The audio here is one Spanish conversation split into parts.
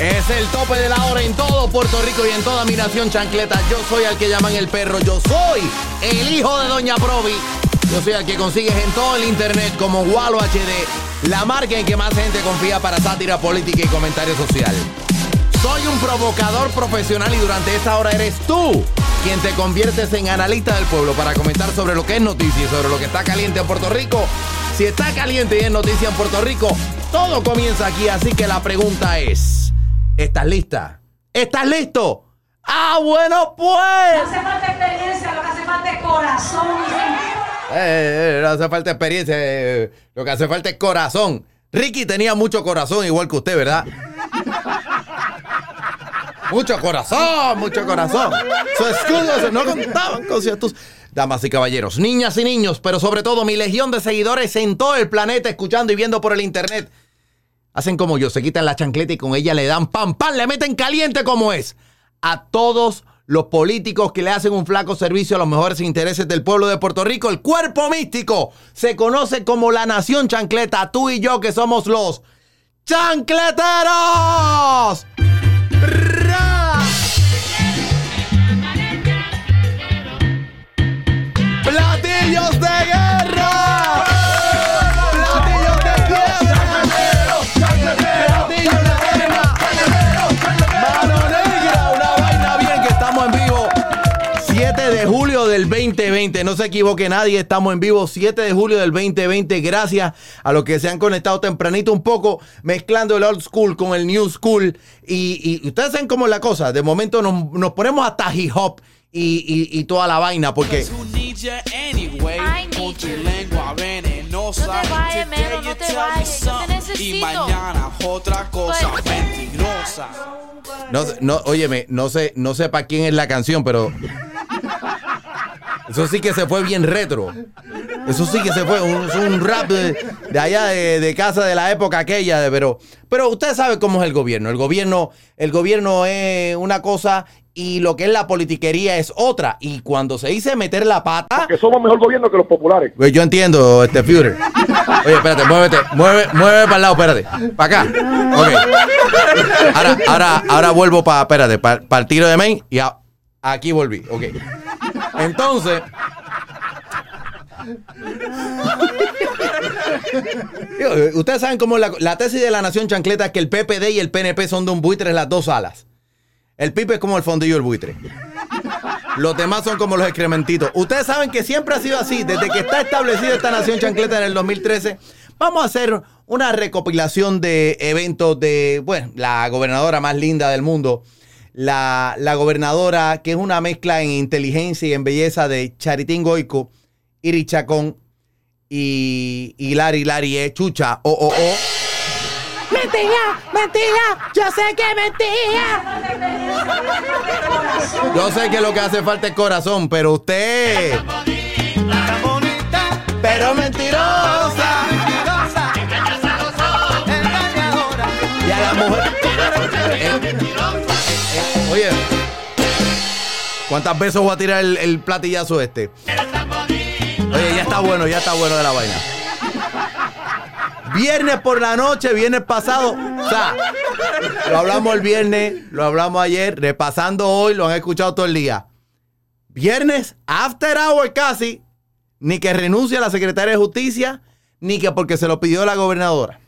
Es el tope de la hora en todo Puerto Rico y en toda mi nación chancleta. Yo soy al que llaman el perro. Yo soy el hijo de Doña Provi. Yo soy al que consigues en todo el internet como Walo HD, la marca en que más gente confía para sátira política y comentario social. Soy un provocador profesional y durante esta hora eres tú quien te conviertes en analista del pueblo para comentar sobre lo que es noticia y sobre lo que está caliente en Puerto Rico. Si está caliente y es noticia en Puerto Rico, todo comienza aquí, así que la pregunta es, ¿estás lista? ¿Estás listo? Ah, bueno, pues. No hace falta experiencia, lo que hace falta es corazón. Eh, eh, no hace falta experiencia, eh, lo que hace falta es corazón. Ricky tenía mucho corazón, igual que usted, ¿verdad? Mucho corazón, mucho corazón. Su escudo no contaban con ciertos. Damas y caballeros, niñas y niños, pero sobre todo mi legión de seguidores en todo el planeta, escuchando y viendo por el internet. Hacen como yo, se quitan la chancleta y con ella le dan pam, pam, le meten caliente como es. A todos los políticos que le hacen un flaco servicio a los mejores intereses del pueblo de Puerto Rico, el cuerpo místico se conoce como la nación chancleta, tú y yo que somos los chancleteros. ¡Platillos de guerra! ¡Platillos de guerra! ¡Platillos de guerra! ¡Mano negra! Una vaina bien que estamos en vivo. 7 de julio del 2020. No se equivoque nadie, estamos en vivo 7 de julio del 2020. Gracias a los que se han conectado tempranito un poco, mezclando el old school con el new school. Y, y ustedes saben cómo es la cosa. De momento nos, nos ponemos hasta hip hop y, y- y toda la vaina porque... Who needs you anyway? I need Con tu you. lengua venenosa. No te vayas, no you te tell me vayas, yo te something, necesito. Y mañana otra cosa Pues- mentirosa. No, no, óyeme, no sé, no sé para quién es la canción, pero... Eso sí que se fue bien retro. Eso sí que se fue. Un, rap de, de allá de, de casa de la época aquella. de- pero, pero usted sabe cómo es el gobierno. El gobierno, el gobierno es una cosa y lo que es la politiquería es otra. Y cuando se dice meter la pata. que somos mejor gobierno que los populares. Pues yo entiendo, este Führer. Oye, espérate, muévete, mueve, mueve para el lado, espérate. Para acá. Ok. Ahora, ahora, ahora vuelvo para, espérate, para, el tiro de main y a- aquí volví. Ok. Entonces. Ustedes saben cómo la, la tesis de la nación chancleta es que el PPD y el PNP son de un buitre en las dos alas. El pipe es como el fondillo del buitre. Los demás son como los excrementitos. Ustedes saben que siempre ha sido así. Desde que está establecida esta nación chancleta en el 2013, vamos a hacer una recopilación de eventos de, bueno, la gobernadora más linda del mundo. La, gobernadora que es una mezcla en inteligencia y en belleza de Charitín Goico, Iri Chacón y, Lari Lari eh, Chucha, o, o, o. Mentira, mentira, yo sé que mentira. Yo sé que lo que hace falta es corazón, pero usted. Pero mentirosa. Y a la mujer. Eh, oye. ¿Cuántas veces voy a tirar el, el platillazo este? Oye, ya está bueno, ya está bueno de la vaina. Viernes por la noche, viernes pasado. O sea, lo hablamos el viernes, lo hablamos ayer, repasando hoy, lo han escuchado todo el día. Viernes, after hour casi, ni que renuncie a la secretaria de justicia, ni que porque se lo pidió la gobernadora.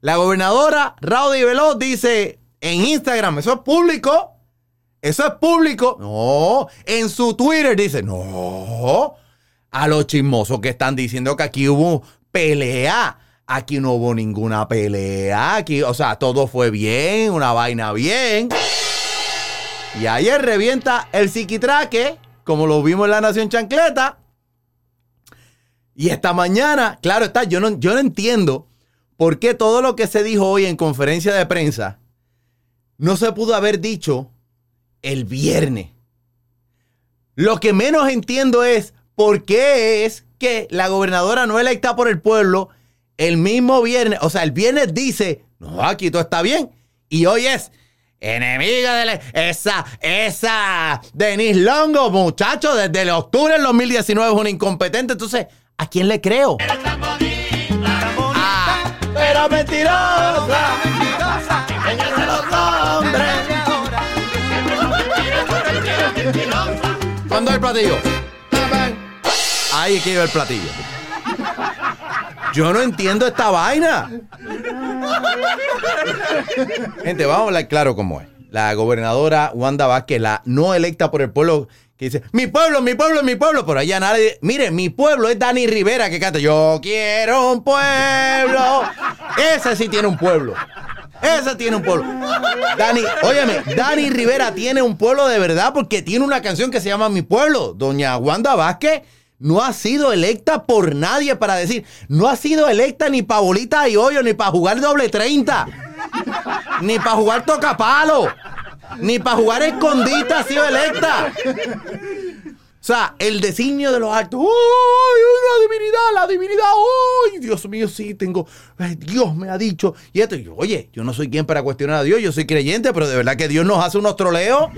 La gobernadora Raudy Veloz dice en Instagram, eso es público, eso es público. No, en su Twitter dice, no, a los chismosos que están diciendo que aquí hubo pelea. Aquí no hubo ninguna pelea. Aquí, o sea, todo fue bien, una vaina bien. Y ayer revienta el psiquitraque, como lo vimos en la Nación Chancleta. Y esta mañana, claro está, yo no, yo no entiendo por qué todo lo que se dijo hoy en conferencia de prensa no se pudo haber dicho el viernes. Lo que menos entiendo es por qué es que la gobernadora no electa por el pueblo el mismo viernes. O sea, el viernes dice, no, aquí todo está bien. Y hoy es enemiga de la- esa, esa Denise Longo, muchacho, desde el octubre del 2019 es una incompetente. Entonces, ¿a quién le creo? Ah, pero mentirosa. De los hombres. ¿Cuándo el platillo? Ahí que iba el platillo. Yo no entiendo esta vaina. Gente, vamos a hablar claro cómo es. La gobernadora Wanda Vázquez, la no electa por el pueblo, que dice, mi pueblo, mi pueblo, mi pueblo, pero allá nadie, mire, mi pueblo es Dani Rivera que canta, yo quiero un pueblo. Ese sí tiene un pueblo. Ese tiene un pueblo. Dani, óyeme, Dani Rivera tiene un pueblo de verdad porque tiene una canción que se llama Mi Pueblo. Doña Wanda Vázquez no ha sido electa por nadie para decir, no ha sido electa ni para bolita y hoyo, ni para jugar doble 30, ni para jugar tocapalo, ni para jugar escondita ha sido electa. O sea, el designio de los altos. ¡Ay, la divinidad, la divinidad! ¡Ay, Dios mío, sí, tengo. Dios me ha dicho. Y esto, y yo, oye, yo no soy quien para cuestionar a Dios, yo soy creyente, pero de verdad que Dios nos hace unos troleos.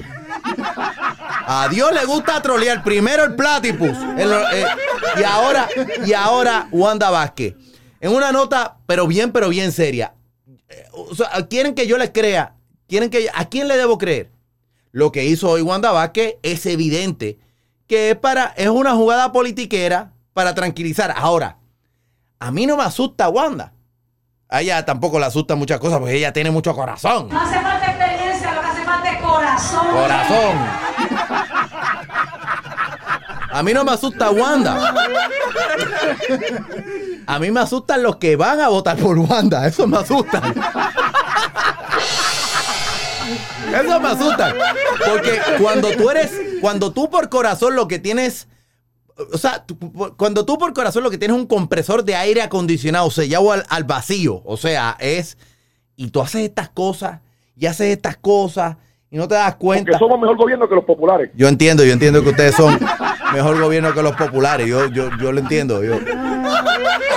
A Dios le gusta trolear primero el platypus. en lo- eh, y ahora, y ahora Wanda Vázquez. En una nota, pero bien, pero bien seria. Eh, o sea, quieren que yo les crea. Quieren que ¿A quién le debo creer? Lo que hizo hoy Wanda Vázquez es evidente que es para, es una jugada politiquera para tranquilizar. Ahora, a mí no me asusta Wanda. A ella tampoco le asusta muchas cosas porque ella tiene mucho corazón. No hace falta experiencia, lo que hace falta es corazón. Corazón. A mí no me asusta Wanda. A mí me asustan los que van a votar por Wanda. Eso me asusta. Eso me asusta. Porque cuando tú eres, cuando tú por corazón lo que tienes, o sea, cuando tú por corazón lo que tienes es un compresor de aire acondicionado sellado al, al vacío, o sea, es, y tú haces estas cosas y haces estas cosas y no te das cuenta. Porque somos mejor gobierno que los populares. Yo entiendo, yo entiendo que ustedes son mejor gobierno que los populares. Yo, yo, yo lo entiendo. Yo.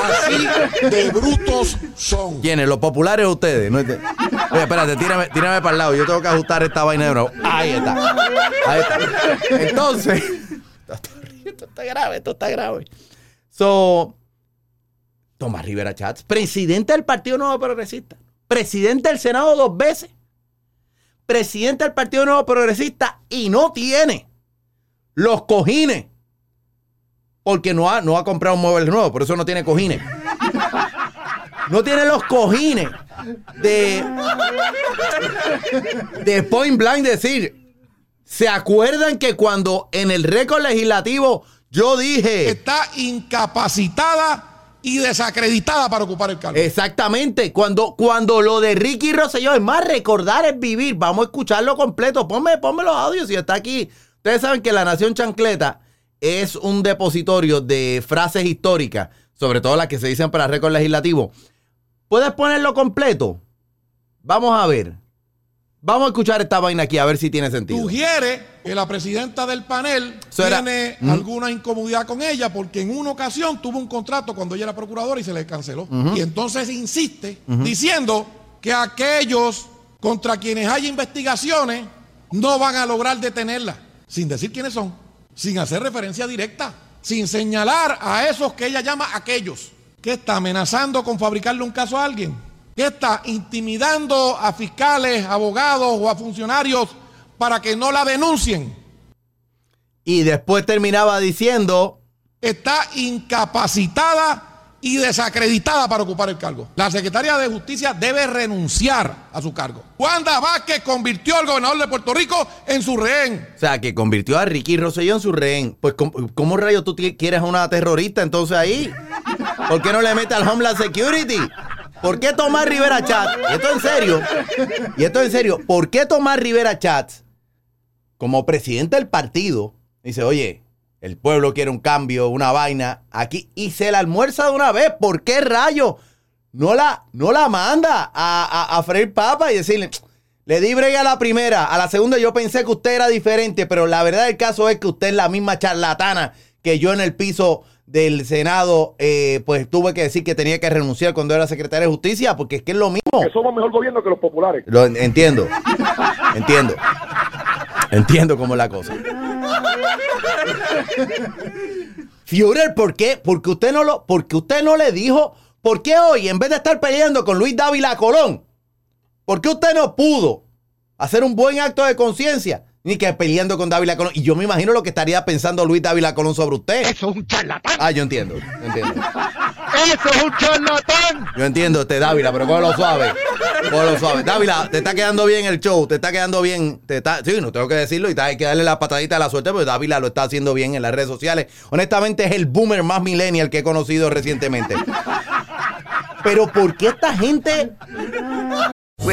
Así de brutos son. ¿Quiénes? ¿Los populares o ustedes? No Oye, espérate, tírame, tírame para el lado. Yo tengo que ajustar esta vaina de nuevo. Ahí está. Ahí está. Entonces. Esto está grave, esto está grave. So. Tomás Rivera Chats, presidente del Partido Nuevo Progresista. Presidente del Senado dos veces. Presidente del Partido Nuevo Progresista y no tiene los cojines. Porque no ha, no ha comprado un mueble nuevo, por eso no tiene cojines. No tiene los cojines de, de point blank decir. ¿Se acuerdan que cuando en el récord legislativo yo dije. Está incapacitada y desacreditada para ocupar el cargo. Exactamente, cuando, cuando lo de Ricky Rosselló es más recordar es vivir, vamos a escucharlo completo, ponme, ponme los audios si está aquí. Ustedes saben que la Nación Chancleta es un depositorio de frases históricas, sobre todo las que se dicen para récord legislativo. ¿Puedes ponerlo completo? Vamos a ver. Vamos a escuchar esta vaina aquí a ver si tiene sentido. Sugiere que la presidenta del panel tiene alguna incomodidad con ella porque en una ocasión tuvo un contrato cuando ella era procuradora y se le canceló. Y entonces insiste diciendo que aquellos contra quienes hay investigaciones no van a lograr detenerla, sin decir quiénes son, sin hacer referencia directa, sin señalar a esos que ella llama aquellos. que está amenazando con fabricarle un caso a alguien? Que está intimidando a fiscales, abogados o a funcionarios para que no la denuncien? Y después terminaba diciendo. Está incapacitada y desacreditada para ocupar el cargo. La secretaria de Justicia debe renunciar a su cargo. Wanda Vázquez convirtió al gobernador de Puerto Rico en su rehén. O sea, que convirtió a Ricky Rosselló en su rehén. Pues, ¿cómo, cómo rayos tú quieres a una terrorista entonces ahí? ¿Por qué no le mete al Homeland Security? ¿Por qué Tomás Rivera Chat? Y esto en serio. Y esto en serio. ¿Por qué Tomás Rivera Chat, como presidente del partido, dice, oye, El pueblo quiere un cambio, una vaina aquí y se la almuerza de una vez. ¿Por qué rayo? No la, no la manda a, a, a freír papa y decirle, le di brega a la primera, a la segunda yo pensé que usted era diferente, pero la verdad del caso es que usted es la misma charlatana que yo en el piso del Senado, eh, pues tuve que decir que tenía que renunciar cuando era secretario de justicia, porque es que es lo mismo. Que somos mejor gobierno que los populares. Lo en- entiendo. entiendo. Entiendo cómo es la cosa. Führer, ¿por qué? Porque usted no lo, porque usted no le dijo, ¿por qué hoy, en vez de estar peleando con Luis Dávila Colón, ¿por qué usted no pudo hacer un buen acto de conciencia? Ni que peleando con Dávila Colón. Y yo me imagino lo que estaría pensando Luis Dávila Colón sobre usted. Eso es un charlatán. Ah, yo entiendo, yo entiendo. Eso es un charlatán. Yo entiendo este Dávila, pero cógelo suave. Cógelo suave. Dávila, te está quedando bien el show, te está quedando bien. Te está, sí, no tengo que decirlo y hay que darle la patadita a la suerte, porque Dávila lo está haciendo bien en las redes sociales. Honestamente, es el boomer más millennial que he conocido recientemente. Pero ¿por qué esta gente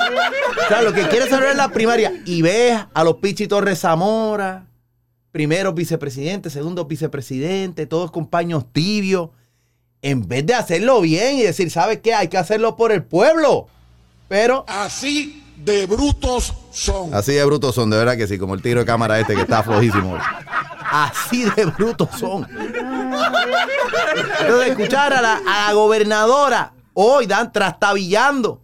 O sea, lo que quieres saber es la primaria y ves a los Pichi Torres Zamora, primeros vicepresidentes, segundos vicepresidentes, todos compañeros tibios, en vez de hacerlo bien y decir, ¿sabes qué? Hay que hacerlo por el pueblo. Pero Así de brutos son. así de brutos son, de verdad que sí, como el tiro de cámara este que está flojísimo. Así de brutos son. Entonces, escuchar a la, a la gobernadora hoy, dan trastabillando.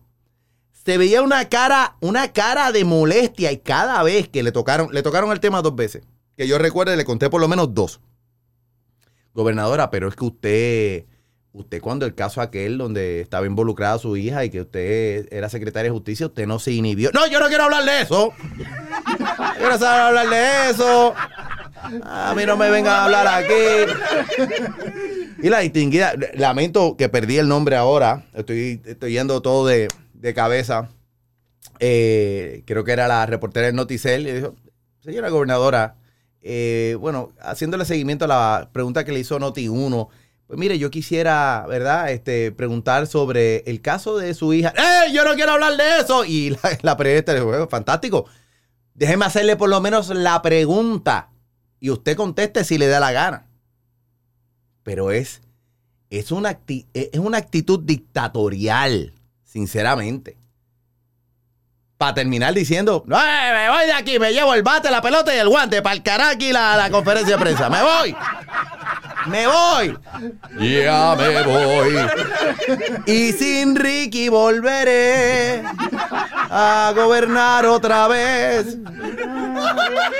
Se veía una cara, una cara de molestia y cada vez que le tocaron, le tocaron el tema dos veces. Que yo recuerde, le conté por lo menos dos. Gobernadora, pero es que usted, usted cuando el caso aquel donde estaba involucrada su hija y que usted era secretaria de justicia, usted no se inhibió. No, yo no quiero hablar de eso. Yo quiero saber hablar de eso. A mí no me vengan a hablar aquí. Y la distinguida, lamento que perdí el nombre ahora. Estoy, estoy yendo todo de, de cabeza. Eh, creo que era la reportera del Noticel. Y dijo, señora gobernadora, eh, bueno, haciéndole seguimiento a la pregunta que le hizo Noti1, pues mire, yo quisiera, ¿verdad? Este, preguntar sobre el caso de su hija. ¡Eh! Yo no quiero hablar de eso. Y la, la periodista le dijo, "Bueno, fantástico. Déjeme hacerle por lo menos la pregunta. Y usted conteste si le da la gana. Pero es, es, una, es una actitud dictatorial, sinceramente. Para terminar diciendo, "No, eh, me voy de aquí, me llevo el bate, la pelota y el guante para el aquí la, la conferencia de prensa. Me voy. Me voy. Ya me voy. Y sin Ricky volveré a gobernar otra vez.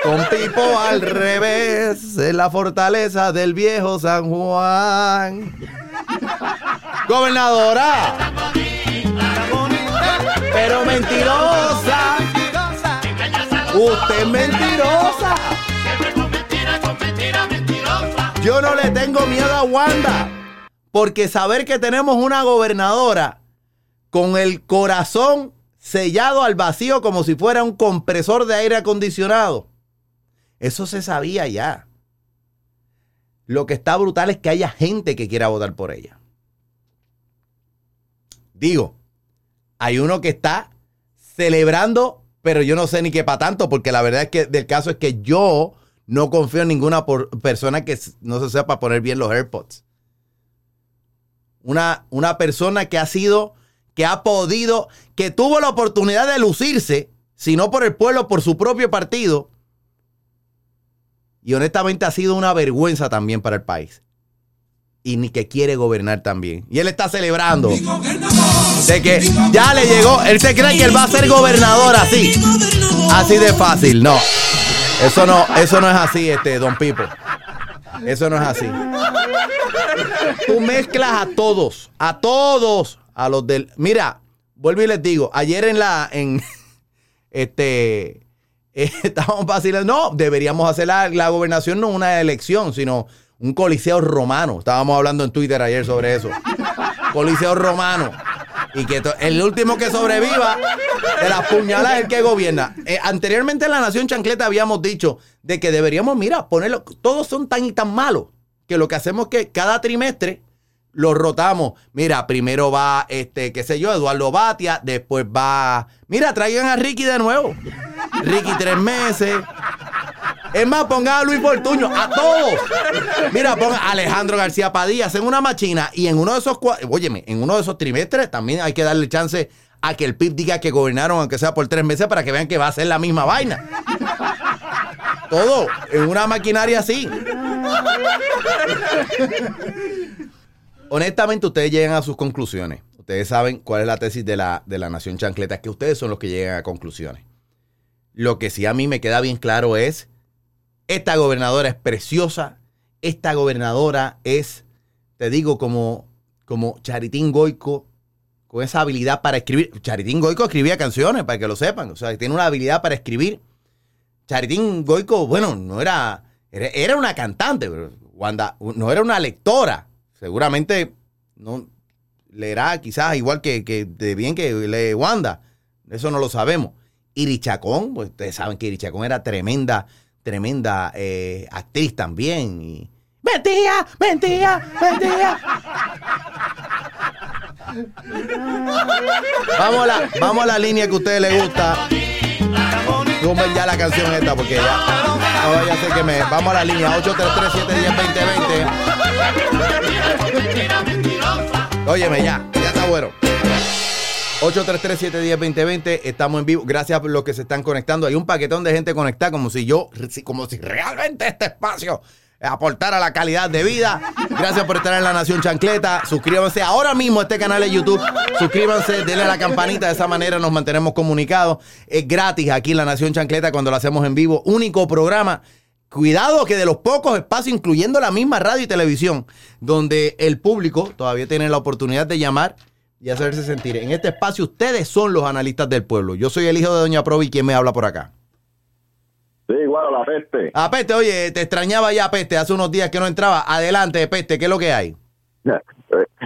Con Pipo al revés, en la fortaleza del viejo San Juan. Gobernadora. Pero mentirosa. Usted es mentirosa. Yo no le tengo miedo a Wanda. Porque saber que tenemos una gobernadora con el corazón sellado al vacío como si fuera un compresor de aire acondicionado. Eso se sabía ya. Lo que está brutal es que haya gente que quiera votar por ella. Digo, hay uno que está celebrando, pero yo no sé ni qué para tanto, porque la verdad es que del caso es que yo no confío en ninguna persona que no se sepa poner bien los AirPods. Una, una persona que ha sido, que ha podido, que tuvo la oportunidad de lucirse, si no por el pueblo, por su propio partido. Y honestamente ha sido una vergüenza también para el país. Y ni que quiere gobernar también. Y él está celebrando. De que ya le llegó. Él se cree que él va a ser gobernador así. Así de fácil. No. Eso no, eso no es así, este, don Pipo. Eso no es así. Tú mezclas a todos, a todos, a los del. Mira, vuelvo y les digo, ayer en la, en, este, eh, estábamos vacilando. No, deberíamos hacer la, la gobernación no una elección, sino un coliseo romano. Estábamos hablando en Twitter ayer sobre eso. Coliseo romano. Y que el último que sobreviva de las puñalas es el que gobierna. Eh, anteriormente en la Nación Chancleta habíamos dicho de que deberíamos, mira, ponerlo. Todos son tan y tan malos que lo que hacemos es que cada trimestre los rotamos. Mira, primero va, este, qué sé yo, Eduardo Batia, después va. Mira, traigan a Ricky de nuevo. Ricky tres meses. Es más, pongan a Luis Fortuño, a todos. Mira, pongan a Alejandro García Padilla, hacen una machina y en uno de esos, óyeme, en uno de esos trimestres también hay que darle chance a que el PIB diga que gobernaron, aunque sea por tres meses, para que vean que va a ser la misma vaina. Todo en una maquinaria así. Honestamente, ustedes llegan a sus conclusiones. Ustedes saben cuál es la tesis de la, de la Nación Chancleta, que ustedes son los que llegan a conclusiones. Lo que sí a mí me queda bien claro es, esta gobernadora es preciosa, esta gobernadora es, te digo, como, como Charitín Goico, con esa habilidad para escribir. Charitín Goico escribía canciones, para que lo sepan, o sea, tiene una habilidad para escribir. Charitín Goico, bueno, no era, era, una cantante, pero Wanda no era una lectora. Seguramente no leerá quizás igual que, que de bien que lee Wanda. Eso no lo sabemos. Irichacón, pues ustedes saben que Irichacón era tremenda, tremenda eh, actriz también. Y... ¡Mentira! ¡Mentira! ¡Mentira! Vamos a, la, vamos a la línea que a ustedes les gusta. Tumben ya la canción esta porque ya no vaya a ser que me. Vamos a la línea 833-710-2020. Óyeme, ya, ya está bueno. 833-710-2020, estamos en vivo. Gracias por los que se están conectando. Hay un paquetón de gente conectada, como si yo, como si realmente este espacio aportara la calidad de vida. Gracias por estar en la Nación Chancleta. Suscríbanse ahora mismo a este canal de YouTube. Suscríbanse, denle a la campanita. De esa manera nos mantenemos comunicados. Es gratis aquí en la Nación Chancleta cuando lo hacemos en vivo. Único programa. Cuidado que de los pocos espacios, incluyendo la misma radio y televisión, donde el público todavía tiene la oportunidad de llamar y hacerse sentir. En este espacio ustedes son los analistas del pueblo. Yo soy el hijo de Doña Provi, quien me habla por acá. Sí, igual la peste. A Peste, oye, te extrañaba ya Peste, hace unos días que no entraba. Adelante, Peste, ¿qué es lo que hay?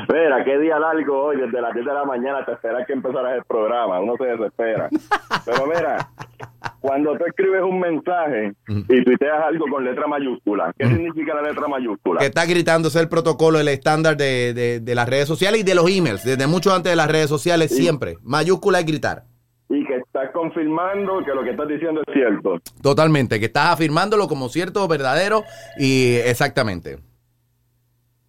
Mira, qué día largo hoy, desde las 10 de la mañana hasta esperar que empezaras el programa. Uno se desespera. Pero mira, cuando tú escribes un mensaje y tuiteas algo con letra mayúscula, ¿qué significa la letra mayúscula? Que está gritándose el protocolo, el estándar de, de- de las redes sociales y de los emails. Desde mucho antes de las redes sociales, siempre. Mayúscula es gritar. Y que estás confirmando que lo que estás diciendo es cierto. Totalmente. Que estás afirmándolo como cierto, verdadero y exactamente.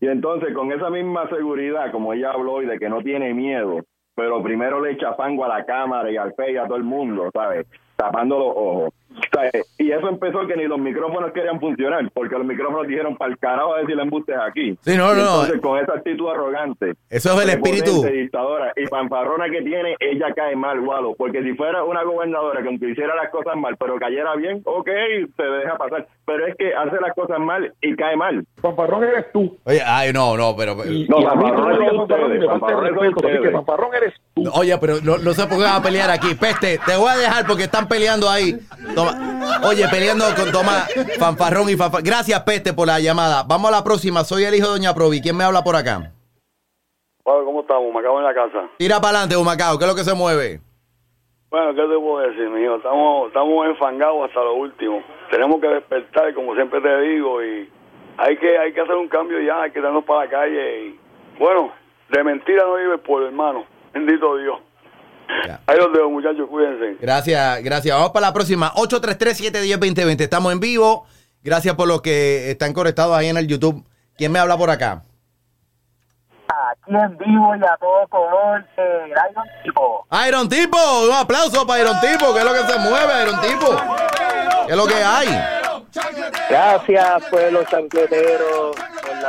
Y entonces, con esa misma seguridad, como ella habló hoy, de que no tiene miedo, pero primero le echa fango a la cámara y al fe y a todo el mundo, ¿sabes? Tapando los ojos. Y eso empezó que ni los micrófonos querían funcionar, porque los micrófonos dijeron para el carajo a decir embustes aquí. Sí, no, no. Entonces, con esa actitud arrogante. Eso es el espíritu. dictadora y fanfarrona que tiene, ella cae mal, Gualo. Porque si fuera una gobernadora que aunque hiciera las cosas mal, pero cayera bien, ok, se deja pasar. Pero es que hace las cosas mal y cae mal. Fanfarrón eres tú. Oye, ay, no, no, pero. No, y a mí tú fanfarrón eres tú. Oye, pero no, no se pongan a pelear aquí. Peste, te voy a dejar porque están peleando ahí. Toma. Oye, peleando con Tomás, fanfarrón y fanfarrón. Gracias, Peste, por la llamada. Vamos a la próxima. Soy el hijo de Doña Provi. ¿Quién me habla por acá? Bueno, ¿cómo estamos? Acabo en la casa. Tira para adelante, Humacao. ¿Qué es lo que se mueve? Bueno, ¿qué te puedo decir, mijo? Estamos, estamos enfangados hasta lo último. Tenemos que despertar, como siempre te digo, y hay que hay que hacer un cambio ya, hay que darnos para la calle. Y, bueno, de mentira no vive el pueblo, hermano. Bendito Dios. Ahí los dejo, muchachos, cuídense. Gracias, gracias. Vamos para la próxima. 833-710-2020. Estamos en vivo. Gracias por los que están conectados ahí en el YouTube. ¿Quién me habla por acá? Aquí en vivo y a todo color, eh, Iron Tipo. Iron Tipo, un aplauso para Iron Tipo, que es lo que se mueve, Iron Tipo. ¿Qué es lo que hay? Gracias, pueblo chancletero,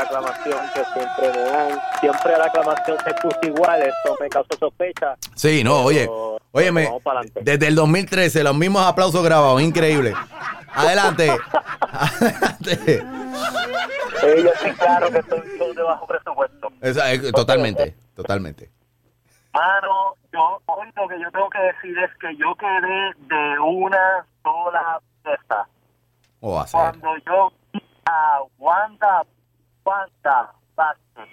la aclamación que siempre me dan. Siempre la aclamación se puso igual, eso me causó sospecha. Sí, no, oye, óyeme, desde el 2013, los mismos aplausos grabados, increíble. Adelante. Adelante. Eh, yo estoy claro que estoy, de bajo presupuesto. Esa- eh, totalmente, totalmente. Mano, yo, hoy lo que yo tengo que decir es que yo quedé de una sola pieza. O va a ser. Cuando yo vi a Wanda, Wanda Vázquez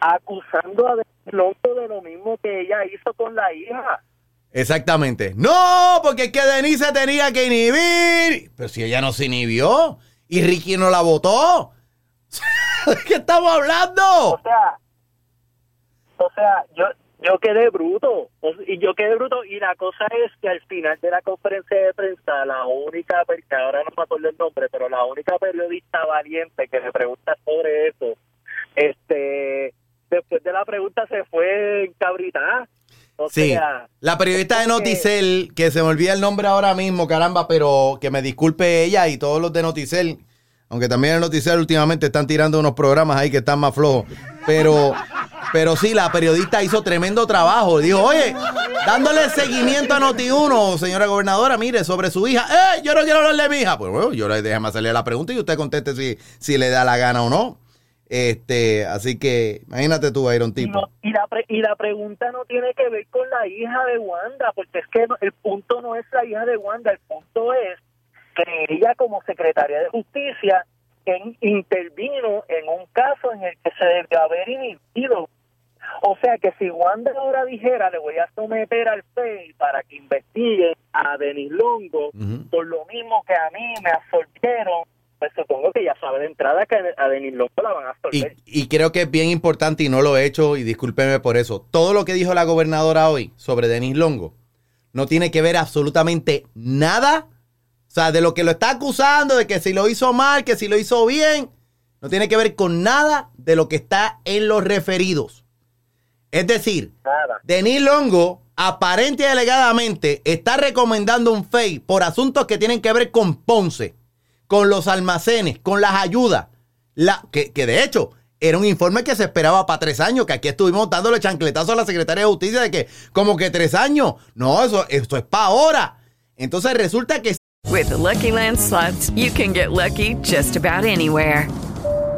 acusando a Lonto de lo mismo que ella hizo con la hija. Exactamente. No, porque es que Denise se tenía que inhibir. Pero si ella no se inhibió y Ricky no la votó. ¿De qué estamos hablando? O sea, o sea, yo yo quedé bruto. Y yo quedé bruto. Y la cosa es que al final de la conferencia de prensa, la única, que ahora no me acuerdo el nombre, pero la única periodista valiente que le pregunta sobre eso, este, después de la pregunta se fue encabritada. O Sí. sea, La periodista de es que- Noticel, que se me olvida el nombre ahora mismo, caramba, pero que me disculpe ella y todos los de Noticel. Aunque también en Noticel últimamente están tirando unos programas ahí que están más flojos. Pero, pero sí, la periodista hizo tremendo trabajo. Dijo, oye, dándole seguimiento a Noti1, señora gobernadora, mire, sobre su hija. ¡Eh! Yo no quiero hablar de mi hija. Pues bueno, yo le déjame hacerle la pregunta y usted conteste si, si le da la gana o no. Este, así que, imagínate tú, Iron Tipo. no- y la pre- y la pregunta no tiene que ver con la hija de Wanda, porque es que el punto no es la hija de Wanda, el punto es que ella como secretaria de justicia en- intervino en un caso en el que se debió haber inhibido. O sea que si Wanda ahora dijera le voy a someter al FEI para que investigue a Denis Longo por lo mismo que a mí me absolvieron, pues supongo que ya sabe de entrada que a Denis Longo la van a absolver. Y creo que es bien importante y no lo he hecho y discúlpeme por eso. Todo lo que dijo la gobernadora hoy sobre Denis Longo no tiene que ver absolutamente nada. O sea, de lo que lo está acusando, de que si lo hizo mal, que si lo hizo bien, no tiene que ver con nada de lo que está en los referidos. Es decir, Denis Longo aparente y alegadamente está recomendando un FEI por asuntos que tienen que ver con Ponce, con los almacenes, con las ayudas. La, que, que de hecho era un informe que se esperaba para tres años, que aquí estuvimos dándole chancletazo a la secretaria de justicia de que como que tres años. No, eso, eso es para ahora. Entonces resulta que With the Lucky Land slots, you can get lucky just about anywhere.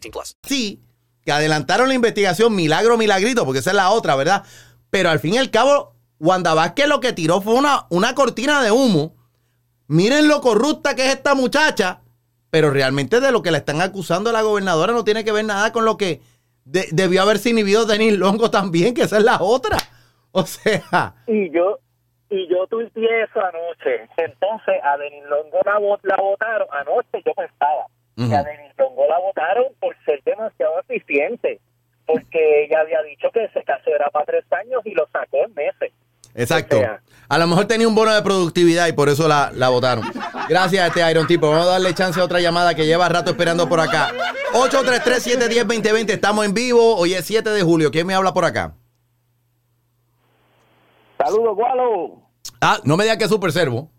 18 plus. sí, que adelantaron la investigación, milagro, milagrito, porque esa es la otra, ¿verdad? Pero al fin y al cabo, Wanda Vázquez lo que tiró fue una, una cortina de humo. Miren lo corrupta que es esta muchacha, pero realmente de lo que le están acusando a la gobernadora no tiene que ver nada con lo que de- debió haberse inhibido Denis Longo también, que esa es la otra. O sea, y yo y yo tuiteé eso anoche entonces a Denis Longo la, vo- la votaron anoche yo pensaba que a Denis Longo la votaron por ser demasiado eficiente porque ella había dicho que ese caso era para tres años y lo sacó en meses exacto. O sea- A lo mejor tenía un bono de productividad y por eso la, la votaron. Gracias a este Iron Tipo. Vamos a darle chance a otra llamada que lleva rato esperando por acá. 833-710-2020. Estamos en vivo. Hoy es 7 de julio. ¿Quién me habla por acá? Saludos, Gualo. Ah, no me digas que es Super Servo.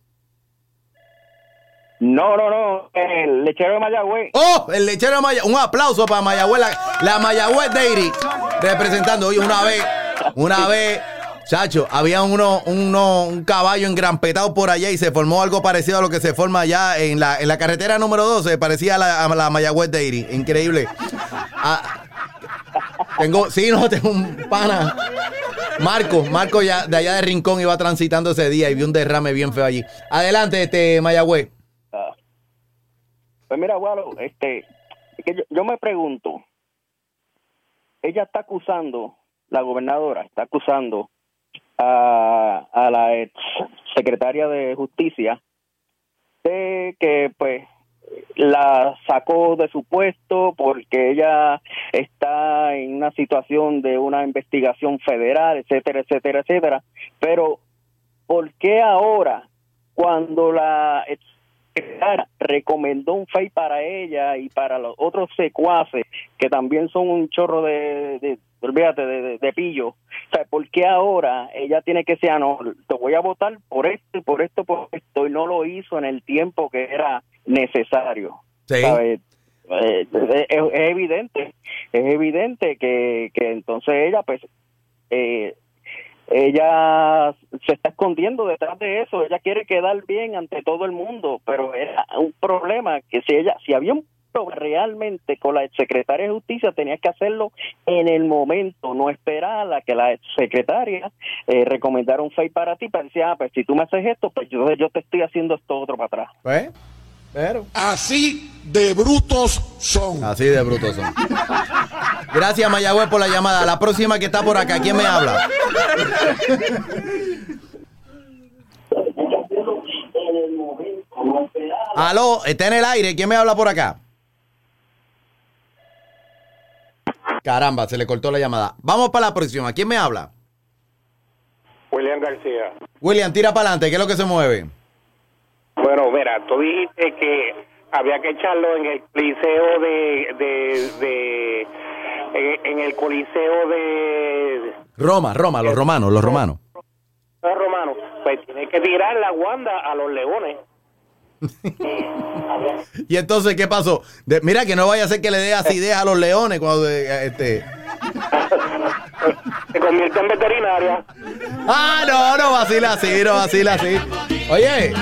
No, no, no, el lechero de Mayagüez. ¡Oh! El lechero de Mayagüez. Un aplauso para Mayagüez. La, la Mayagüez Dairy. Representando. Oye, una vez, una vez, chacho, había uno, uno, un caballo engrampetado por allá y se formó algo parecido a lo que se forma allá en la, en la carretera número 12. Parecía a la, a la Mayagüez Dairy. Increíble. Ah, tengo, sí, no, tengo un pana. Marco, Marco ya de allá de Rincón iba transitando ese día y vi un derrame bien feo allí. Adelante, este Mayagüez. Pues mira, Gualo, este, es que yo, yo me pregunto, ella está acusando, la gobernadora está acusando a, a la ex secretaria de Justicia de que pues la sacó de su puesto porque ella está en una situación de una investigación federal, etcétera, etcétera, etcétera. Pero, ¿por qué ahora, cuando la secretaria recomendó un FEI para ella y para los otros secuaces, que también son un chorro de, de olvídate, de, de, de pillo, o sea, ¿por qué ahora ella tiene que ser, "Ah, no, te voy a votar por esto, y por esto, por esto, y no lo hizo en el tiempo que era necesario? Sí. ¿Sabe? Eh, es, es evidente, es evidente que, que entonces ella, pues, eh, ella se está escondiendo detrás de eso, ella quiere quedar bien ante todo el mundo, pero era un problema que si ella, si había un problema realmente con la secretaria de justicia tenía que hacerlo en el momento, no esperar a que la secretaria eh, recomendara un FEI para ti, para decir, ah, pues si tú me haces esto, pues yo, te estoy haciendo esto otro para atrás. Pues, pero. Así de brutos son. Así de brutos son. Gracias, Mayagüez, por la llamada. La próxima que está por acá, ¿quién me habla? Aló, está en el aire. ¿Quién me habla por acá? Caramba, se le cortó la llamada. Vamos para la próxima. ¿Quién me habla? William García. William, tira para adelante. ¿Qué es lo que se mueve? Bueno, mira, tú dijiste que había que echarlo en el coliseo de, de, de en, en el coliseo de, Roma, Roma, los romanos, los romanos. de Romano. Pues tiene que tirar la Wanda a los leones. Y entonces, ¿qué pasó? De- mira que no vaya a ser que le dé así ideas a los leones cuando eh, este. Se convierte en veterinaria. Ah, no, no vacila así, no vacila así. Oye.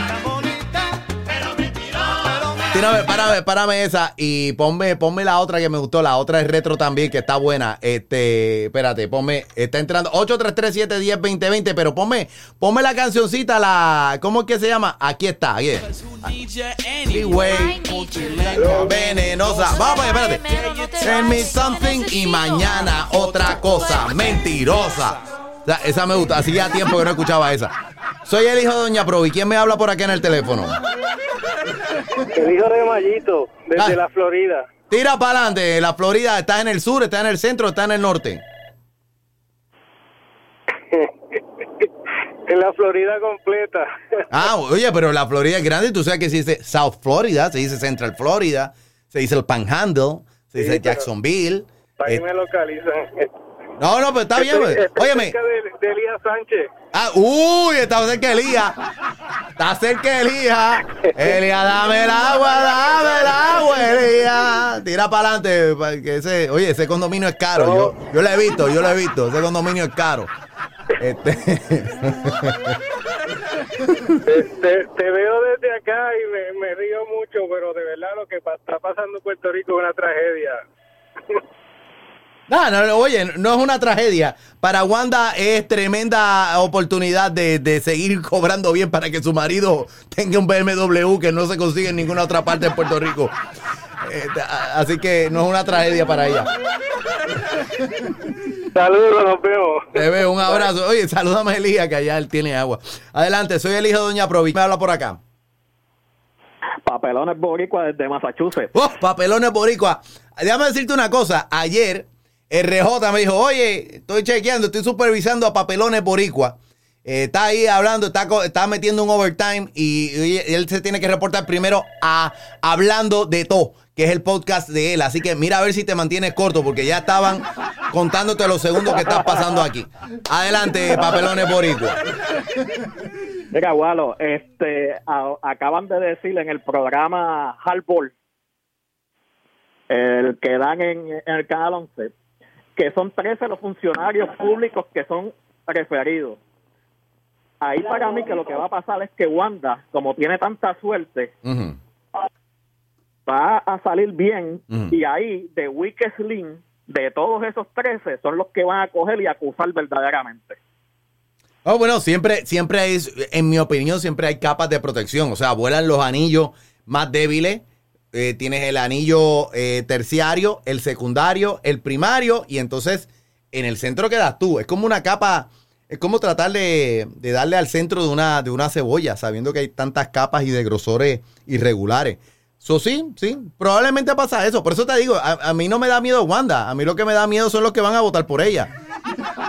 Tírame, párame, párame esa y ponme, ponme la otra que me gustó. La otra es retro también, que está buena. Este, espérate, ponme, está entrando 8337102020, pero ponme, ponme la cancioncita, la, ¿cómo es que se llama? Aquí está, aquí. Freeway, venenosa. Vamos, espérate. Tell me something y mañana otra cosa, mentirosa. O sea, esa me gusta, hacía tiempo que no escuchaba esa. Soy el hijo de Doña Provi. ¿Quién me habla por aquí en el teléfono? El hijo de Mayito, desde Ah. la Florida. Tira para adelante. La Florida está en el sur, está en el centro, está en el norte. En la Florida completa. Ah, oye, pero la Florida es grande. Tú sabes que se dice South Florida, se dice Central Florida, se dice el Panhandle, se dice Sí, pero- Jacksonville. Ahí Eh, me localizan. No, no, pero está bien. Estoy- pues. Óyeme. cerca de, de Elías Sánchez. Ah, uy, está cerca de Elías. Está cerca de Elías. Elías, dame el agua, dame el agua, Elías. Tira para adelante. que ese, oye, ese condominio es caro. Yo, yo lo he visto, yo lo he visto. Ese condominio es caro. Este, Te, te- te veo desde acá y me, me río mucho, pero de verdad lo que pa- está pasando en Puerto Rico es una tragedia. No, no, no, oye, no es una tragedia. Para Wanda es tremenda oportunidad de, de seguir cobrando bien para que su marido tenga un BMW que no se consigue en ninguna otra parte de Puerto Rico. A- así que no es una tragedia para ella. Saludos, nos vemos. Te veo, un abrazo. Oye, salúdame a Elías, que allá él tiene agua. Adelante, soy el hijo de Doña Provi. Me habla por acá. Papelones boricua desde Massachusetts. Oh, papelones boricua. Déjame decirte una cosa. Ayer, RJ me dijo, oye, estoy chequeando, estoy supervisando a papelones boricua. Eh, está ahí hablando, está, está metiendo un overtime y, él se tiene que reportar primero a Hablando de todo, que es el podcast de él. Así que mira a ver si te mantienes corto, porque ya estaban contándote los segundos que estás pasando aquí. Adelante, papelones boricua. Mira, Walo, este, acaban de decir en el programa Hardball, el que dan en, en el Canal 11, que son 13 los funcionarios públicos que son referidos. Ahí para mí que lo que va a pasar es que Wanda, como tiene tanta suerte, va a salir bien y ahí de Link, de todos esos 13, son los que van a coger y acusar verdaderamente. Oh, bueno, siempre, siempre hay, en mi opinión, siempre hay capas de protección. O sea, vuelan los anillos más débiles. Eh, tienes el anillo eh, terciario, el secundario, el primario, y entonces en el centro quedas tú. Es como una capa, Es como tratar de, de darle al centro de una, de una cebolla, sabiendo que hay tantas capas y de grosores irregulares. So, sí, sí, probablemente pasa eso. Por eso te digo, a, a mí no me da miedo Wanda. A mí lo que me da miedo son los que van a votar por ella.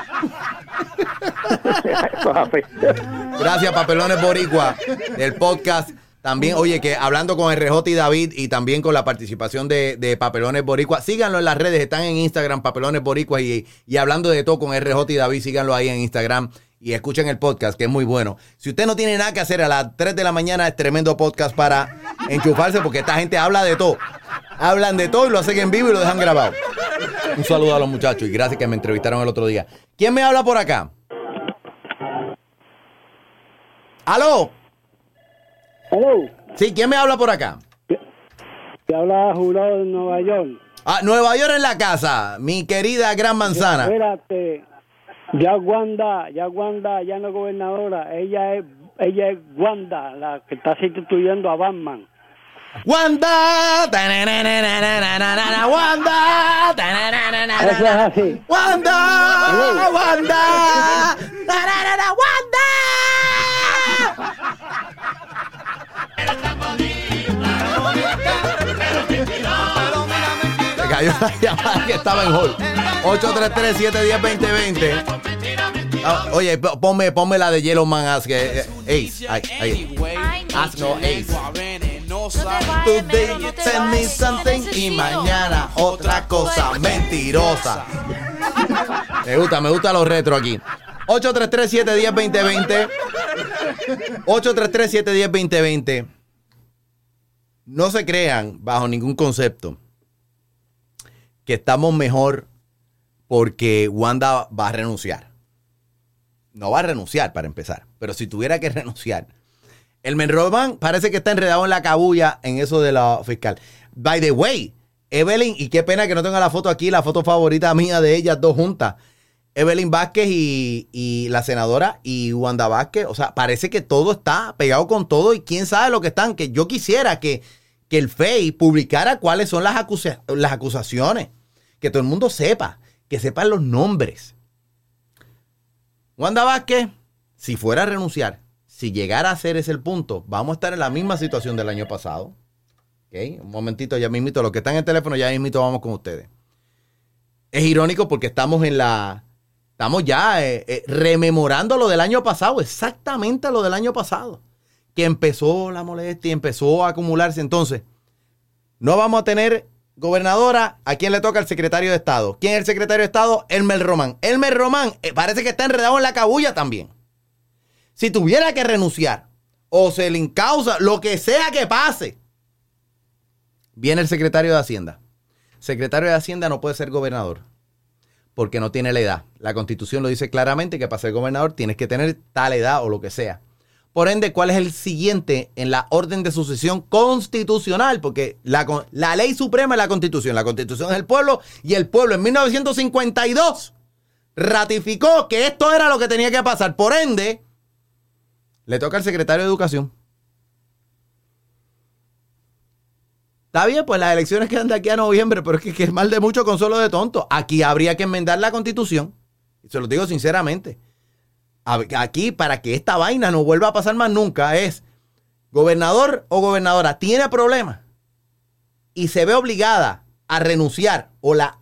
Gracias, Papelones Boricua, del podcast. También, oye, que hablando con RJ y David y también con la participación de, de Papelones Boricua, síganlo en las redes, están en Instagram, Papelones Boricua, y, y hablando de todo con RJ y David, síganlo ahí en Instagram y escuchen el podcast, que es muy bueno. Si usted no tiene nada que hacer a las 3 de la mañana, es tremendo podcast para enchufarse, porque esta gente habla de todo. Hablan de todo y lo hacen en vivo y lo dejan grabado. Un saludo a los muchachos y gracias que me entrevistaron el otro día. ¿Quién me habla por acá? ¿Aló? ¿Aló? Sí, ¿quién me habla por acá? Te habla Jurado de Nueva York. Ah, Nueva York en la casa, mi querida Gran Manzana. Espérate, ya Wanda, ya Wanda, ya no es gobernadora, ella es, ella es Wanda, la que está sustituyendo a Batman. Wanda, tananananananana, Wanda, tanananananana, Eso es así. Wanda, Wanda, tananana, Wanda. Cayó la llamada que estaba en hall. 833-710-2020. Ah, oye, ponme, ponme la de Yellow Man Ask, eh, eh, Ace. Ahí, ahí. Ask no Ace. Today send me something y mañana otra cosa mentirosa. Me gusta, me gusta los retro aquí. 833-710-2020. 833-710-2020. No se crean bajo ningún concepto que estamos mejor porque Wanda va a renunciar. No va a renunciar para empezar, pero si tuviera que renunciar, el Menroman parece que está enredado en la cabulla en eso de la fiscal. By the way, Evelyn, y qué pena que no tenga la foto aquí, la foto favorita mía de ellas dos juntas. Evelyn Vázquez y, y la senadora y Wanda Vázquez. O sea, parece que todo está pegado con todo y quién sabe lo que están. Que yo quisiera que, que el FEI publicara cuáles son las, acusa- las acusaciones. Que todo el mundo sepa, que sepan los nombres. Wanda Vázquez, si fuera a renunciar, si llegara a ser ese el punto, vamos a estar en la misma situación del año pasado. ¿Ok? Un momentito, ya mismito, los que están en el teléfono, ya mismito vamos con ustedes. Es irónico porque estamos en la... Estamos ya eh, eh, rememorando lo del año pasado, exactamente lo del año pasado. Que empezó la molestia, empezó a acumularse. Entonces, no vamos a tener gobernadora. ¿A quién le toca? El secretario de Estado. ¿Quién es el secretario de Estado? Elmer Román. Elmer Román eh, parece que está enredado en la cabulla también. Si tuviera que renunciar o se le encausa, lo que sea que pase, viene el secretario de Hacienda. Secretario de Hacienda no puede ser gobernador porque no tiene la edad. La constitución lo dice claramente que para ser gobernador tienes que tener tal edad o lo que sea. Por ende, ¿cuál es el siguiente en la orden de sucesión constitucional? Porque la, ley suprema es la constitución. La constitución es el pueblo y el pueblo en 1952 ratificó que esto era lo que tenía que pasar. Por ende, le toca al secretario de Educación. Está bien, pues las elecciones quedan de aquí a noviembre, pero es que, es mal de mucho consuelo de tonto. Aquí habría que enmendar la constitución. Se lo digo sinceramente. A- Aquí, para que esta vaina no vuelva a pasar más nunca, es gobernador o gobernadora tiene problemas y se ve obligada a renunciar o la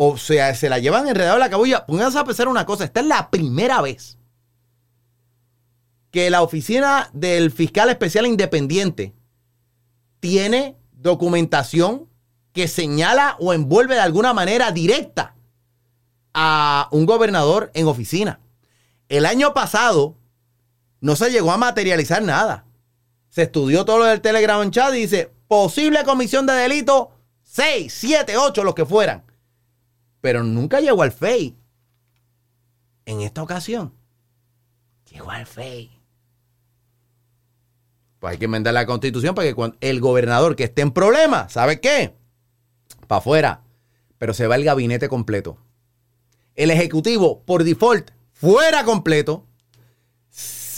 o sea, se la llevan enredado en la cabulla. Pónganse a pensar una cosa, esta es la primera vez que la oficina del fiscal especial independiente tiene documentación que señala o envuelve de alguna manera directa a un gobernador en oficina. El año pasado no se llegó a materializar nada. Se estudió todo lo del Telegram chat y dice, posible comisión de delito, 6, 7, 8, los que fueran. Pero nunca llegó al FEI. En esta ocasión, llegó al FEI. Pues hay que enmendar la constitución para que el gobernador que esté en problema, ¿sabe qué? Para afuera. Pero se va el gabinete completo. El ejecutivo, por default, fuera completo.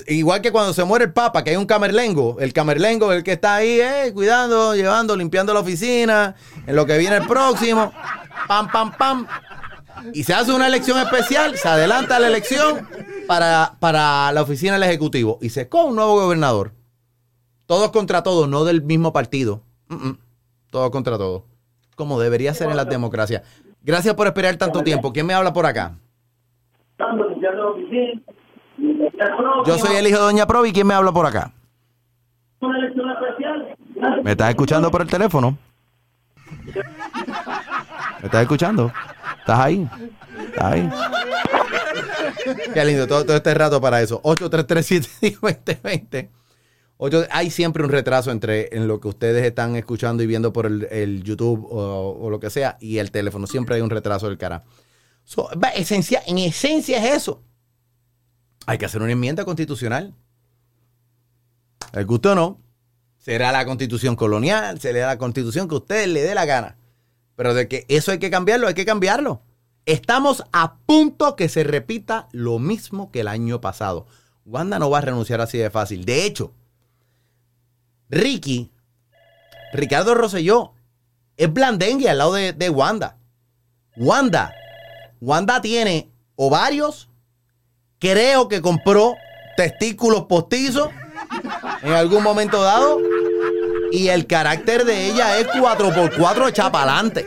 Igual que cuando se muere el papa, que hay un camerlengo. El camerlengo, el que está ahí, eh, cuidando, llevando, limpiando la oficina. En lo que viene el próximo. Pam, pam, pam. Y se hace una elección especial, se adelanta la elección. para, para la oficina del Ejecutivo y se con un nuevo gobernador. Todos contra todos, no del mismo partido. Mm, mm. Todos contra todos. Como debería ser en las democracias. Gracias por esperar tanto tiempo. ¿Quién me habla por acá? Yo soy el hijo de Doña Provi. ¿Quién me habla por acá? ¿Me estás escuchando por el teléfono? ¿Me estás escuchando? ¿Estás ahí? ¿Estás ahí? Qué lindo, todo, todo este rato para eso. 833 Ocho- hay siempre un retraso entre en lo que ustedes están escuchando y viendo por el, el YouTube o, o lo que sea y el teléfono. Siempre hay un retraso del cara. So, esencia, en esencia es eso. Hay que hacer una enmienda constitucional. El gusto no. Será la constitución colonial, será la constitución que a ustedes le dé la gana. Pero de que eso hay que cambiarlo, hay que cambiarlo. Estamos a punto que se repita lo mismo que el año pasado. Wanda no va a renunciar así de fácil. De hecho, Ricky, Ricardo Rosselló, es blandengue al lado de, de Wanda. Wanda, Wanda tiene ovarios, creo que compró testículos postizos en algún momento dado. Y el carácter de ella es 4x4 echa pa'lante.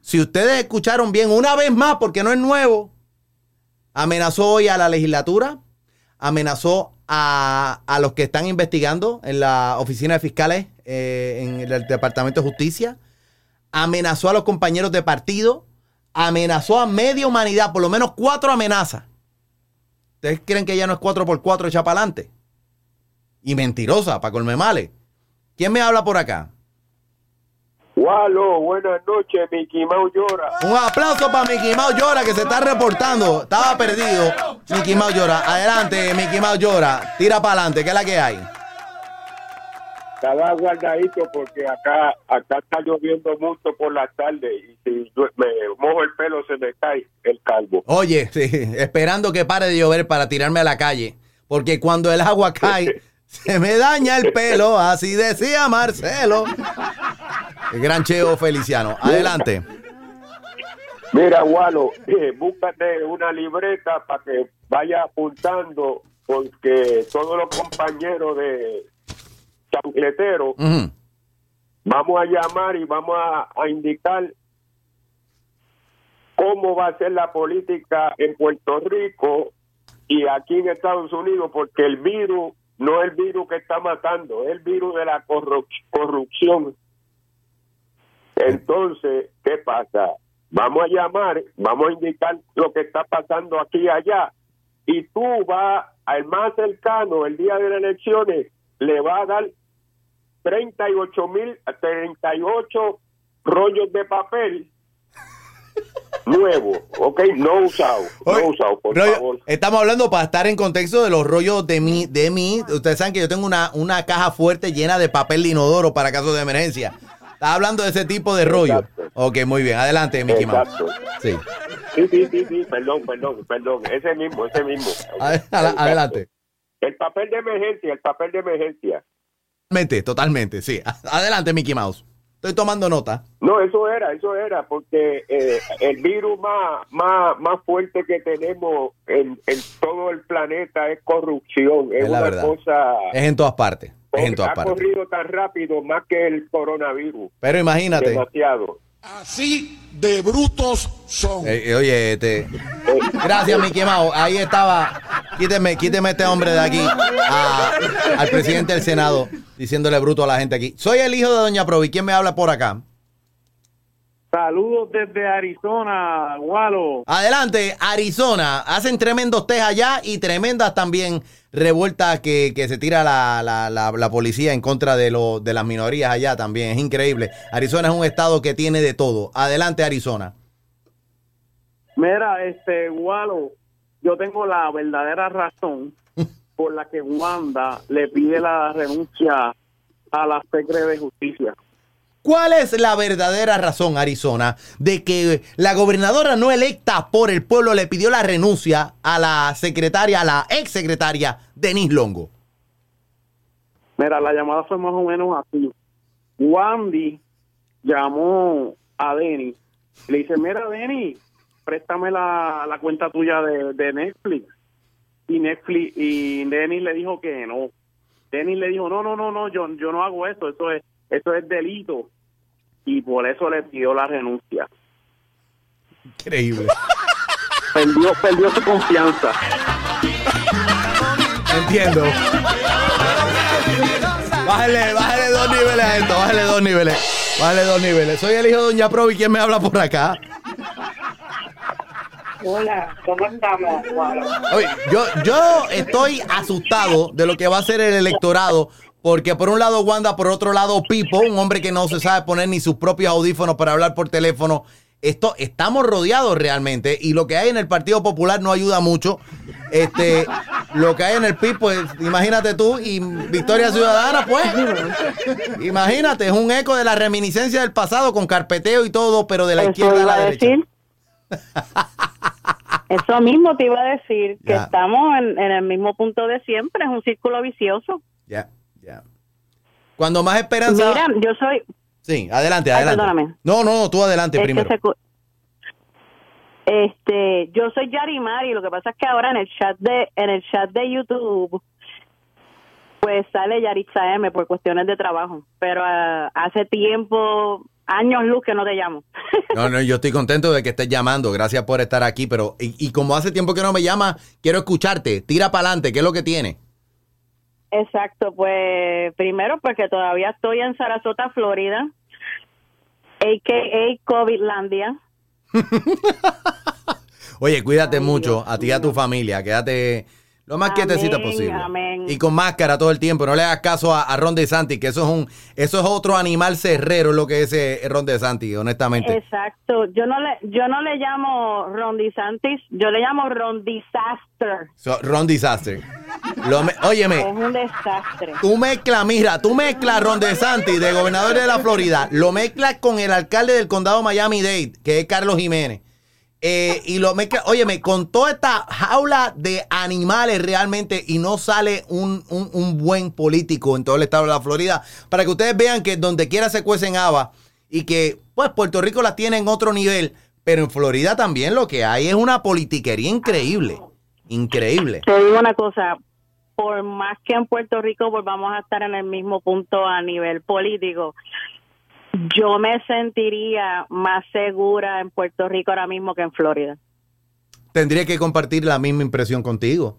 Si ustedes escucharon bien, una vez más, porque no es nuevo, amenazó hoy a la legislatura, amenazó a, a los que están investigando en la oficina de fiscales, eh, en el Departamento de Justicia, amenazó a los compañeros de partido, amenazó a media humanidad, por lo menos cuatro amenazas. ¿Ustedes creen que ella no es 4x4 echa pa'lante? Y mentirosa, para colme males. ¿Quién me habla por acá? Walo, buenas noches, Mickey Mouse llora. Un aplauso para Mickey Mouse Llora que se está reportando. Estaba perdido. Mickey Mouse Llora. Adelante, Mickey Mouse Llora. Tira para adelante, ¿qué es la que hay? Estaba guardadito porque acá acá está lloviendo mucho por la tarde y si me mojo el pelo se me cae el calvo. Oye, sí, esperando que pare de llover para tirarme a la calle. Porque cuando el agua cae, se me daña el pelo. Así decía Marcelo. El gran Cheo Feliciano. Adelante. Mira, Walo, eh, búscate una libreta para que vaya apuntando porque todos los compañeros de chancletero Ujú. vamos a llamar y vamos a, a indicar cómo va a ser la política en Puerto Rico y aquí en Estados Unidos, porque el virus no es el virus que está matando, es el virus de la corrup- corrupción. Entonces, ¿qué pasa? Vamos a llamar, vamos a indicar lo que está pasando aquí y allá, y tú vas al más cercano el día de las elecciones, le va a dar 38 mil, 38 rollos de papel nuevo, ok, no usado, no usado, por Rollo- favor. Estamos hablando para estar en contexto de los rollos de mí, de mí. Ustedes saben que yo tengo una, una caja fuerte llena de papel de inodoro para casos de emergencia. Estás hablando de ese tipo de rollo. Ok, muy bien. Adelante, Mickey Mouse. Exacto. Sí. Sí, sí, sí, sí, perdón, perdón, perdón, ese mismo, ese mismo. Ade- Adelante. El papel de emergencia, el papel de emergencia. Totalmente, totalmente, sí. Adelante, Mickey Mouse. Estoy tomando nota. No, eso era, eso era, porque eh, el virus más, más, más fuerte que tenemos en, en todo el planeta es corrupción. Es, Es la una verdad. cosa. Es en todas partes. Es en todas ha partes. corrido tan rápido más que el coronavirus. Pero imagínate. Demasiado. Así de brutos son. Eh, eh, oye, este. Gracias, Mickey Mouse. Ahí estaba. Quíteme, quíteme este hombre de aquí. a- al presidente del Senado diciéndole bruto a la gente aquí. Soy el hijo de Doña Provi. ¿Quién me habla por acá? Saludos desde Arizona, Walo. Adelante, Arizona. Hacen tremendos test allá y tremendas también revueltas que, que se tira la, la- la- la policía en contra de, lo, de las minorías allá también. Es increíble. Arizona es un estado que tiene de todo. Adelante, Arizona. Mira, este, Walo, yo tengo la verdadera razón por la que Wanda le pide la renuncia a la Secretaría de Justicia. ¿Cuál es la verdadera razón, Arizona, de que la gobernadora no electa por el pueblo le pidió la renuncia a la secretaria, a la ex secretaria Denise Longo? Mira, la llamada fue más o menos así. Wandy llamó a Denny y le dice, mira, Denny, préstame la, la cuenta tuya de, de Netflix. Y Netflix, y Denis le dijo que no. Denis le dijo, no, no, no, no, yo, yo no hago eso, eso es, eso es delito. Y por eso le pidió la renuncia. Increíble. Perdió, perdió su confianza. Entiendo. Bájale, bájale dos niveles a esto, bájale dos niveles. Bájale dos niveles. Soy el hijo de Doña Provi, ¿quién me habla por acá? Hola, ¿cómo estamos? Oye, yo, yo estoy asustado de lo que va a ser el electorado, porque por un lado Wanda, por otro lado Pipo, un hombre que no se sabe poner ni sus propios audífonos para hablar por teléfono. Esto, estamos rodeados realmente y lo que hay en el Partido Popular no ayuda mucho. Este, lo que hay en el PIB, pues imagínate tú y Victoria Ciudadana, pues. Imagínate, es un eco de la reminiscencia del pasado con carpeteo y todo, pero de la Eso izquierda a la derecha. decir. Eso mismo te iba a decir, que estamos en, en el mismo punto de siempre, es un círculo vicioso. Ya, ya. Cuando más esperanza. Mira, yo soy, Sí, adelante, Ay, adelante. perdóname. No, no, tú adelante Es primero. se Este, yo soy Yarimari, lo que pasa es que ahora en el chat de en el chat de YouTube pues sale Yaritza M por cuestiones de trabajo, pero ah, hace tiempo, años luz que no te llamo. No, no, yo estoy contento de que estés llamando. Gracias por estar aquí, pero y, y como hace tiempo que no me llama, quiero escucharte. Tira para adelante, ¿qué es lo que tiene? Exacto, pues primero porque todavía estoy en Sarasota, Florida, a.k.a. COVIDlandia. Oye, cuídate mucho, a ti y a tu familia. Quédate lo más Amén, quietecita posible. amén. Y con máscara todo el tiempo. No le hagas caso a, a Ron DeSantis, que eso es un, eso es otro animal cerrero, lo que es eh, Ron DeSantis, honestamente. Exacto, yo no le yo no le llamo Ron DeSantis, yo le llamo Ron Disaster. So, Ron Disaster. Lo me- óyeme, Es un desastre. Tú mezclas, mira, tú mezclas Ron DeSantis, de gobernador de la Florida, lo mezclas con el alcalde del condado Miami-Dade, que es Carlos Jiménez. Eh, y lo mezclas, óyeme, con toda esta jaula de animales realmente, y no sale un, un- un buen político en todo el estado de la Florida, para que ustedes vean que donde quiera se cuecen habas y que, pues, Puerto Rico las tiene en otro nivel, pero en Florida también lo que hay es una politiquería increíble. Increíble. Te digo una cosa, por más que en Puerto Rico volvamos a estar en el mismo punto a nivel político, yo me sentiría más segura en Puerto Rico ahora mismo que en Florida. tendría que compartir la misma impresión contigo.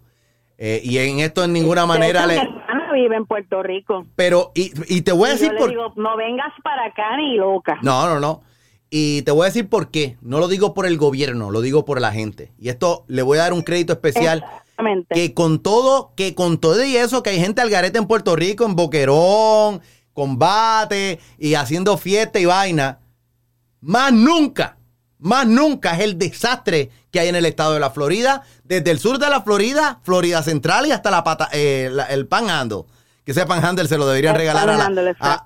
Eh, y en esto en ninguna manera le... Vive en Puerto Rico. Pero, y, y te voy a Y decir yo por le digo, no vengas para acá ni loca. No, no, no. Y te voy a decir por qué. No lo digo por el gobierno, lo digo por la gente. Y esto le voy a dar un crédito especial. Exactamente. Que con todo, que con todo y eso, que hay gente al garete en Puerto Rico, en Boquerón, combate y haciendo fiesta y vaina. Más nunca, más nunca es el desastre que hay en el estado de la Florida, desde el sur de la Florida, Florida Central y hasta la pata, eh, la- el Panhandle. Que ese Panhandle se lo deberían regalar a, la-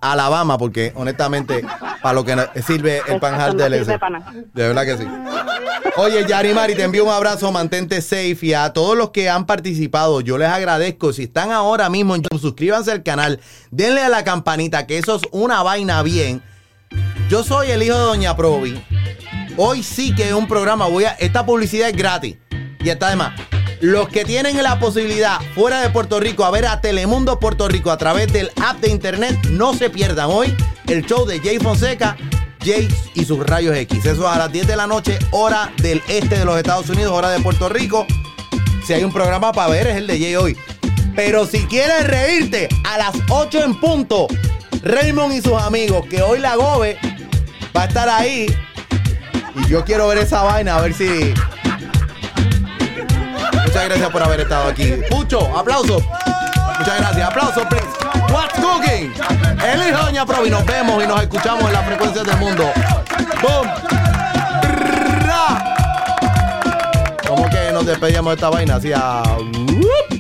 a- Alabama, porque honestamente, para lo que sirve el Panhandle no ese. De verdad que sí. Oye, Yarimari, te envío un abrazo, mantente safe y a todos los que han participado, yo les agradezco. Si están ahora mismo en YouTube, suscríbanse al canal, denle a la campanita, que eso es una vaina bien. Yo soy el hijo de Doña Provi. Hoy sí que es un programa, voy a, esta publicidad es gratis. Y está además. Los que tienen la posibilidad fuera de Puerto Rico a ver a Telemundo Puerto Rico a través del app de internet, no se pierdan hoy el show de Jay Fonseca, Jay y sus rayos X. Eso es a las 10 de la noche, hora del este de los Estados Unidos, hora de Puerto Rico. Si hay un programa para ver, es el de Jay hoy. Pero si quieres reírte, a las 8 en punto, Raymond y sus amigos, que hoy la Gobe va a estar ahí. Y yo quiero ver esa vaina, a ver si. Muchas gracias por haber estado aquí. Pucho, aplauso. Muchas gracias. Aplauso, please. What's cooking? El hijo de Provi. Nos vemos y nos escuchamos en las frecuencias del mundo. Boom. ¿Cómo que nos despedíamos de esta vaina? Hacía. ¡Wup!